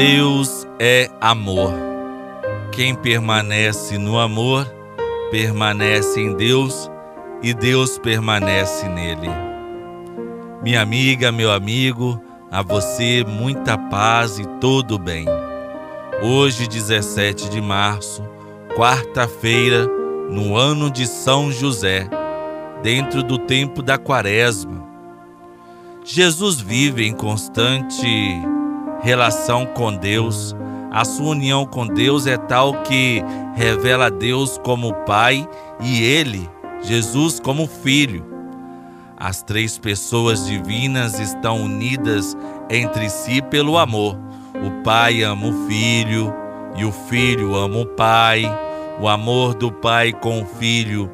Deus é amor. Quem permanece no amor, permanece em Deus e Deus permanece nele. Minha amiga, meu amigo, a você muita paz e todo bem. Hoje, 17 de março, quarta-feira, no ano de São José, dentro do tempo da Quaresma. Jesus vive em constante relação com Deus. A sua união com Deus é tal que revela Deus como Pai e ele, Jesus, como Filho. As três pessoas divinas estão unidas entre si pelo amor. O Pai ama o Filho e o Filho ama o Pai. O amor do Pai com o Filho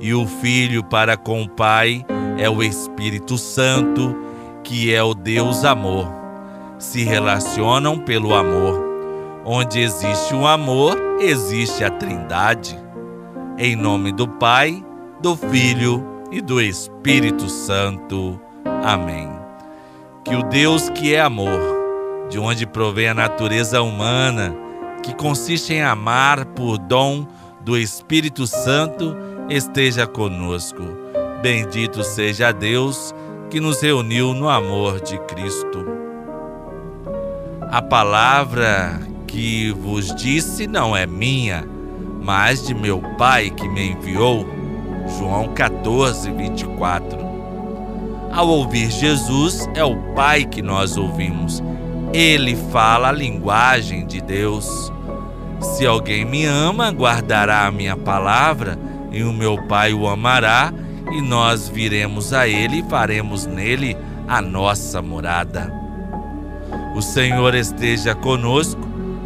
e o Filho para com o Pai é o Espírito Santo, que é o Deus amor se relacionam pelo amor. Onde existe o amor, existe a Trindade. Em nome do Pai, do Filho e do Espírito Santo. Amém. Que o Deus que é amor, de onde provém a natureza humana, que consiste em amar por dom do Espírito Santo, esteja conosco. Bendito seja Deus que nos reuniu no amor de Cristo. A palavra que vos disse não é minha, mas de meu Pai que me enviou. João 14, 24. Ao ouvir Jesus, é o Pai que nós ouvimos. Ele fala a linguagem de Deus. Se alguém me ama, guardará a minha palavra, e o meu Pai o amará, e nós viremos a ele e faremos nele a nossa morada. O Senhor esteja conosco,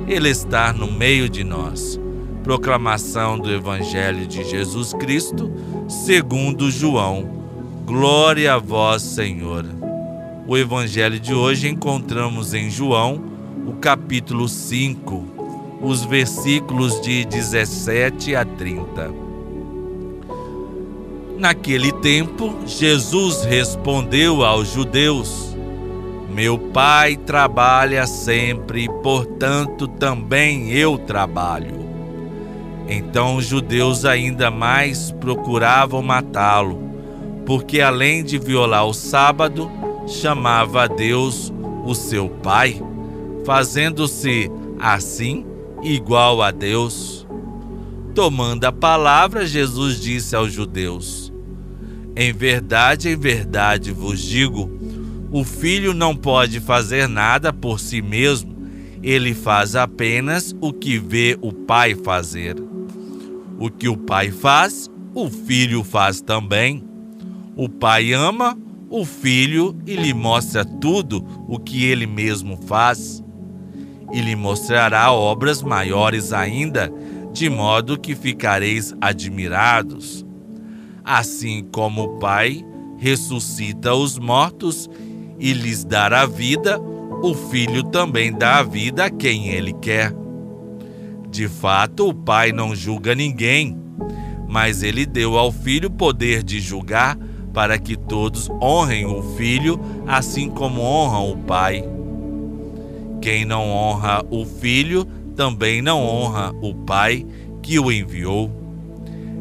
Ele está no meio de nós. Proclamação do Evangelho de Jesus Cristo, segundo João. Glória a vós, Senhor. O Evangelho de hoje encontramos em João, o capítulo 5, os versículos de 17 a 30. Naquele tempo, Jesus respondeu aos judeus: meu pai trabalha sempre, portanto também eu trabalho. Então os judeus ainda mais procuravam matá-lo, porque além de violar o sábado, chamava a Deus o seu pai, fazendo-se assim igual a Deus. Tomando a palavra, Jesus disse aos judeus: Em verdade, em verdade vos digo, o filho não pode fazer nada por si mesmo, ele faz apenas o que vê o pai fazer. O que o pai faz, o filho faz também. O pai ama o filho e lhe mostra tudo o que ele mesmo faz. E lhe mostrará obras maiores ainda, de modo que ficareis admirados. Assim como o Pai ressuscita os mortos e lhes dar a vida, o filho também dá a vida a quem ele quer. De fato, o pai não julga ninguém, mas ele deu ao filho poder de julgar para que todos honrem o filho assim como honram o pai. Quem não honra o filho também não honra o pai que o enviou.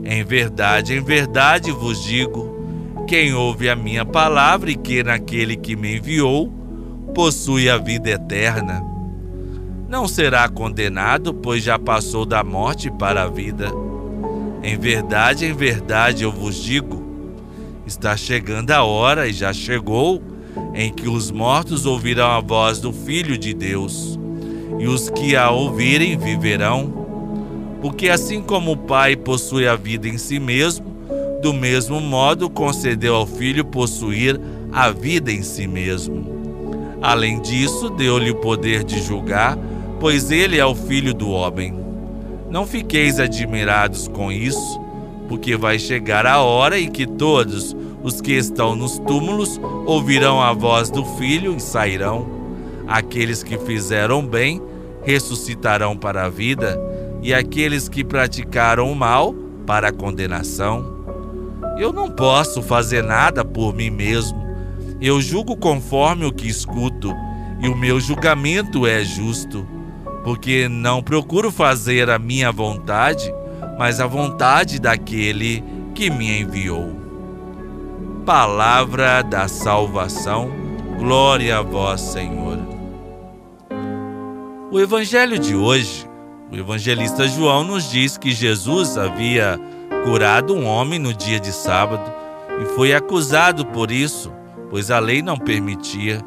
Em verdade, em verdade vos digo, quem ouve a minha palavra e que naquele que me enviou, possui a vida eterna. Não será condenado, pois já passou da morte para a vida. Em verdade, em verdade eu vos digo: está chegando a hora, e já chegou, em que os mortos ouvirão a voz do Filho de Deus, e os que a ouvirem viverão. Porque assim como o Pai possui a vida em si mesmo, do mesmo modo concedeu ao filho possuir a vida em si mesmo. Além disso, deu-lhe o poder de julgar, pois ele é o filho do homem. Não fiqueis admirados com isso, porque vai chegar a hora em que todos os que estão nos túmulos ouvirão a voz do filho e sairão. Aqueles que fizeram bem ressuscitarão para a vida, e aqueles que praticaram o mal para a condenação. Eu não posso fazer nada por mim mesmo. Eu julgo conforme o que escuto, e o meu julgamento é justo, porque não procuro fazer a minha vontade, mas a vontade daquele que me enviou. Palavra da salvação, glória a vós, Senhor. O evangelho de hoje, o evangelista João nos diz que Jesus havia curado um homem no dia de sábado e foi acusado por isso, pois a lei não permitia.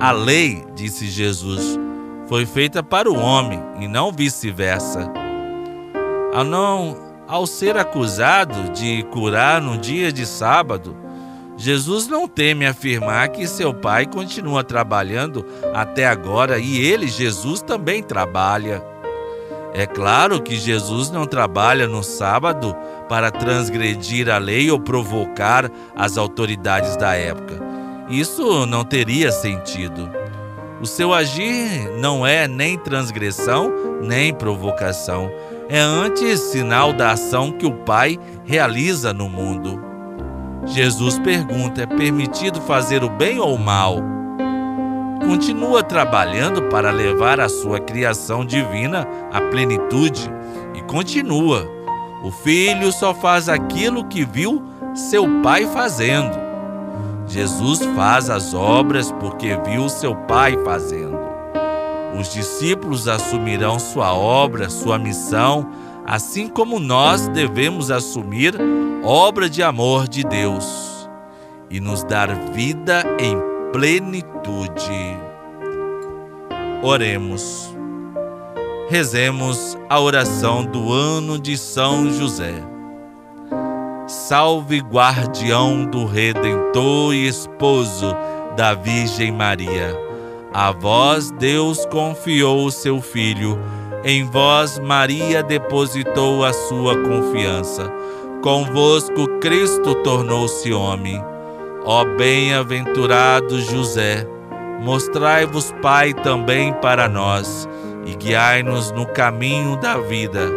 A lei, disse Jesus, foi feita para o homem e não vice-versa. Ao não, ao ser acusado de curar no dia de sábado, Jesus não teme afirmar que seu pai continua trabalhando até agora e ele, Jesus, também trabalha. É claro que Jesus não trabalha no sábado para transgredir a lei ou provocar as autoridades da época. Isso não teria sentido. O seu agir não é nem transgressão nem provocação, é antes sinal da ação que o Pai realiza no mundo. Jesus pergunta: é permitido fazer o bem ou o mal? Continua trabalhando para levar a sua criação divina à plenitude e continua. O filho só faz aquilo que viu seu pai fazendo. Jesus faz as obras porque viu seu pai fazendo. Os discípulos assumirão sua obra, sua missão, assim como nós devemos assumir obra de amor de Deus e nos dar vida em plenitude. Oremos. Rezemos a oração do ano de São José. Salve, guardião do Redentor e esposo da Virgem Maria. A vós Deus confiou o seu Filho, em vós Maria depositou a sua confiança. Convosco Cristo tornou-se homem Ó bem-aventurado José, mostrai-vos Pai também para nós e guiai-nos no caminho da vida.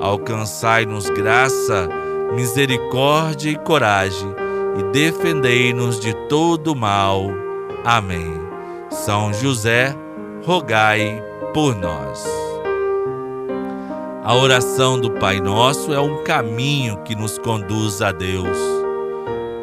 Alcançai-nos graça, misericórdia e coragem e defendei-nos de todo mal. Amém. São José, rogai por nós. A oração do Pai Nosso é um caminho que nos conduz a Deus.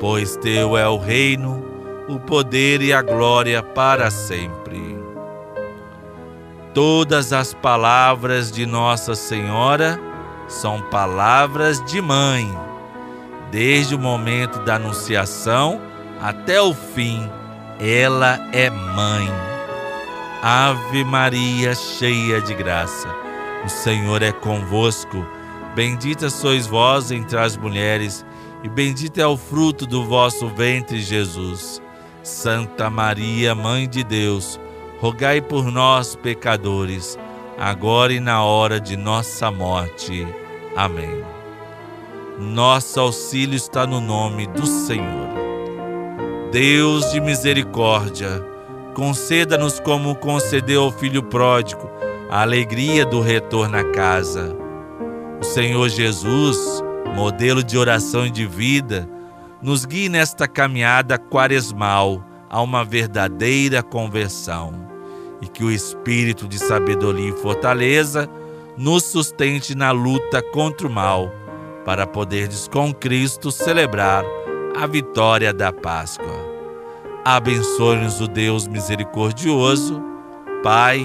pois teu é o reino, o poder e a glória para sempre. Todas as palavras de Nossa Senhora são palavras de mãe. Desde o momento da anunciação até o fim, ela é mãe. Ave Maria, cheia de graça, o Senhor é convosco. Bendita sois vós entre as mulheres e bendito é o fruto do vosso ventre, Jesus. Santa Maria, Mãe de Deus, rogai por nós, pecadores, agora e na hora de nossa morte. Amém. Nosso auxílio está no nome do Senhor. Deus de misericórdia, conceda-nos como concedeu ao filho pródigo a alegria do retorno à casa. O Senhor Jesus, modelo de oração e de vida, nos guie nesta caminhada quaresmal a uma verdadeira conversão e que o espírito de sabedoria e fortaleza nos sustente na luta contra o mal, para poderdes com Cristo celebrar a vitória da Páscoa. Abençoe-nos o Deus misericordioso, Pai,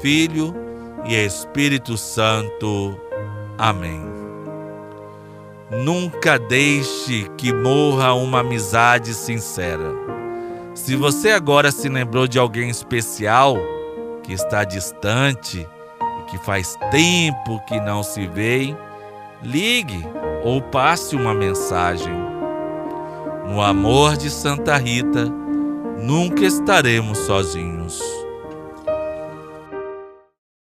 Filho e Espírito Santo. Amém. Nunca deixe que morra uma amizade sincera. Se você agora se lembrou de alguém especial que está distante e que faz tempo que não se vê, ligue ou passe uma mensagem. No amor de Santa Rita, nunca estaremos sozinhos.